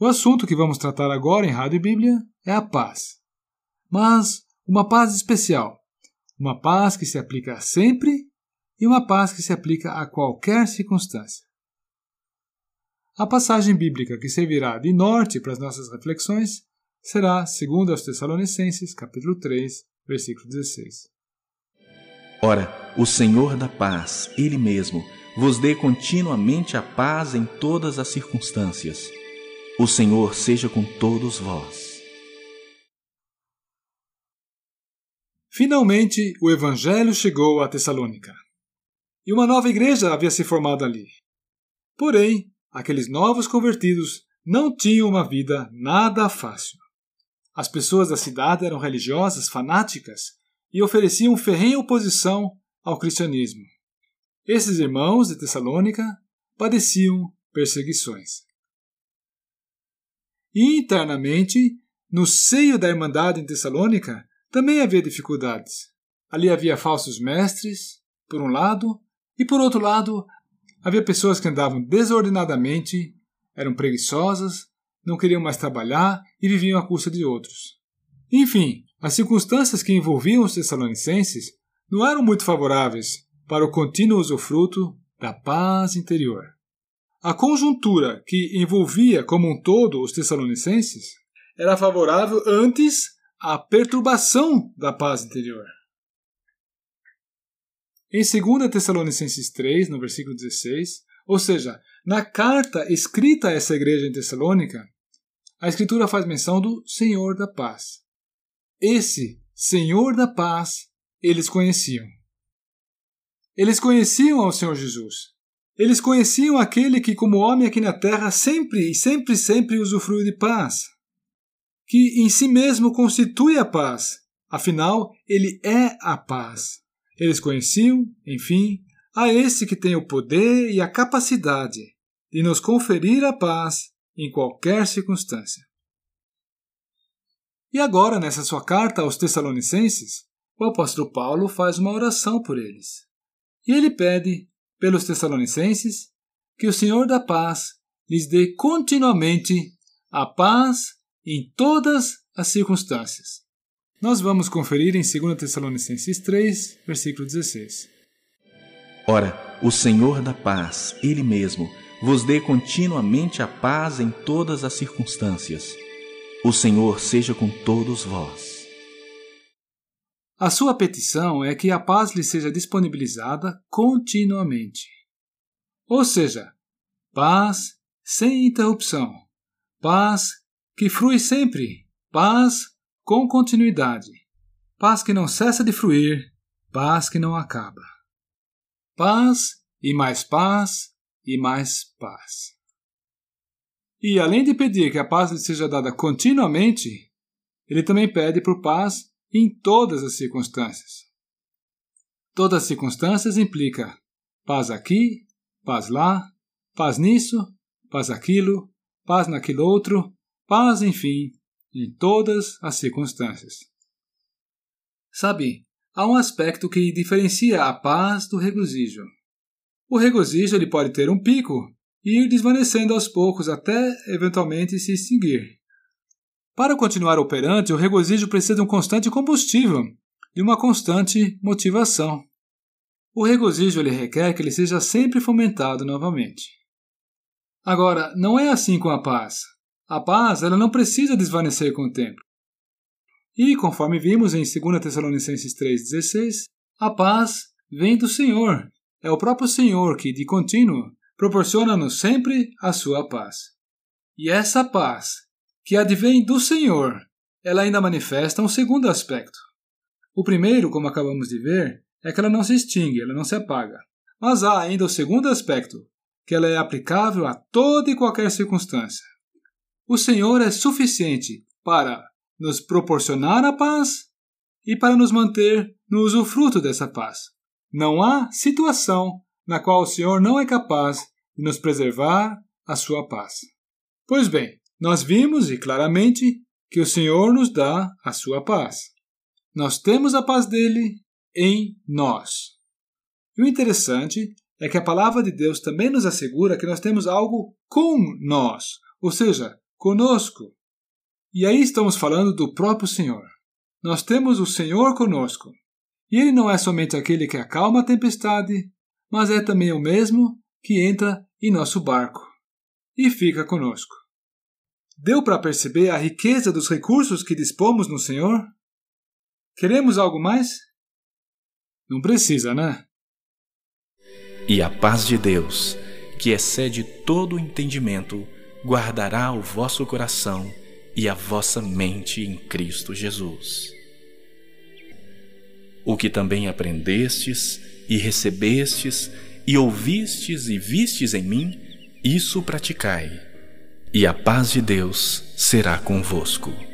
O assunto que vamos tratar agora em Rádio Bíblia é a paz. Mas uma paz especial, uma paz que se aplica sempre e uma paz que se aplica a qualquer circunstância. A passagem bíblica que servirá de norte para as nossas reflexões será, segundo aos Tessalonicenses, capítulo 3, versículo 16. Ora, o Senhor da paz, Ele mesmo, vos dê continuamente a paz em todas as circunstâncias. O Senhor seja com todos vós. Finalmente, o Evangelho chegou a Tessalônica. E uma nova igreja havia se formado ali. Porém, aqueles novos convertidos não tinham uma vida nada fácil. As pessoas da cidade eram religiosas, fanáticas e ofereciam ferrenha oposição ao cristianismo. Esses irmãos de Tessalônica padeciam perseguições. Internamente, no seio da Irmandade em Tessalônica, também havia dificuldades. Ali havia falsos mestres, por um lado, e por outro lado, havia pessoas que andavam desordenadamente, eram preguiçosas, não queriam mais trabalhar e viviam à custa de outros. Enfim, as circunstâncias que envolviam os Tessalonicenses não eram muito favoráveis para o contínuo usufruto da paz interior. A conjuntura que envolvia como um todo os Tessalonicenses era favorável antes a perturbação da paz interior. Em 2 Tessalonicenses 3, no versículo 16, ou seja, na carta escrita a essa igreja em Tessalônica, a Escritura faz menção do Senhor da paz. Esse Senhor da paz eles conheciam. Eles conheciam ao Senhor Jesus. Eles conheciam aquele que, como homem aqui na terra, sempre e sempre, sempre usufruiu de paz que em si mesmo constitui a paz. Afinal, ele é a paz. Eles conheciam, enfim, a esse que tem o poder e a capacidade de nos conferir a paz em qualquer circunstância. E agora, nessa sua carta aos Tessalonicenses, o apóstolo Paulo faz uma oração por eles. E ele pede, pelos Tessalonicenses, que o Senhor da paz lhes dê continuamente a paz em todas as circunstâncias. Nós vamos conferir em 2 Tessalonicenses 3, versículo 16. Ora, o Senhor da paz, Ele mesmo, vos dê continuamente a paz em todas as circunstâncias. O Senhor seja com todos vós. A sua petição é que a paz lhe seja disponibilizada continuamente. Ou seja, paz sem interrupção, paz que frui sempre, paz com continuidade, paz que não cessa de fruir, paz que não acaba. Paz e mais paz e mais paz. E além de pedir que a paz lhe seja dada continuamente, ele também pede por paz em todas as circunstâncias. Todas as circunstâncias implica paz aqui, paz lá, paz nisso, paz aquilo, paz naquilo outro, Paz, enfim, em todas as circunstâncias. Sabe, há um aspecto que diferencia a paz do regozijo. O regozijo ele pode ter um pico e ir desvanecendo aos poucos até eventualmente se extinguir. Para continuar operante, o regozijo precisa de um constante combustível, de uma constante motivação. O regozijo ele requer que ele seja sempre fomentado novamente. Agora, não é assim com a paz. A paz ela não precisa desvanecer com o tempo. E, conforme vimos em 2 Tessalonicenses 3,16, a paz vem do Senhor. É o próprio Senhor que, de contínuo, proporciona-nos sempre a sua paz. E essa paz, que advém do Senhor, ela ainda manifesta um segundo aspecto. O primeiro, como acabamos de ver, é que ela não se extingue, ela não se apaga. Mas há ainda o segundo aspecto, que ela é aplicável a toda e qualquer circunstância. O Senhor é suficiente para nos proporcionar a paz e para nos manter no usufruto dessa paz. Não há situação na qual o Senhor não é capaz de nos preservar a sua paz. Pois bem, nós vimos e claramente que o Senhor nos dá a sua paz. Nós temos a paz dele em nós. E o interessante é que a palavra de Deus também nos assegura que nós temos algo com nós, ou seja, conosco. E aí estamos falando do próprio Senhor. Nós temos o Senhor conosco. E ele não é somente aquele que acalma a tempestade, mas é também o mesmo que entra em nosso barco e fica conosco. Deu para perceber a riqueza dos recursos que dispomos no Senhor? Queremos algo mais? Não precisa, né? E a paz de Deus, que excede todo o entendimento, guardará o vosso coração e a vossa mente em Cristo Jesus. O que também aprendestes e recebestes e ouvistes e vistes em mim, isso praticai, e a paz de Deus será convosco.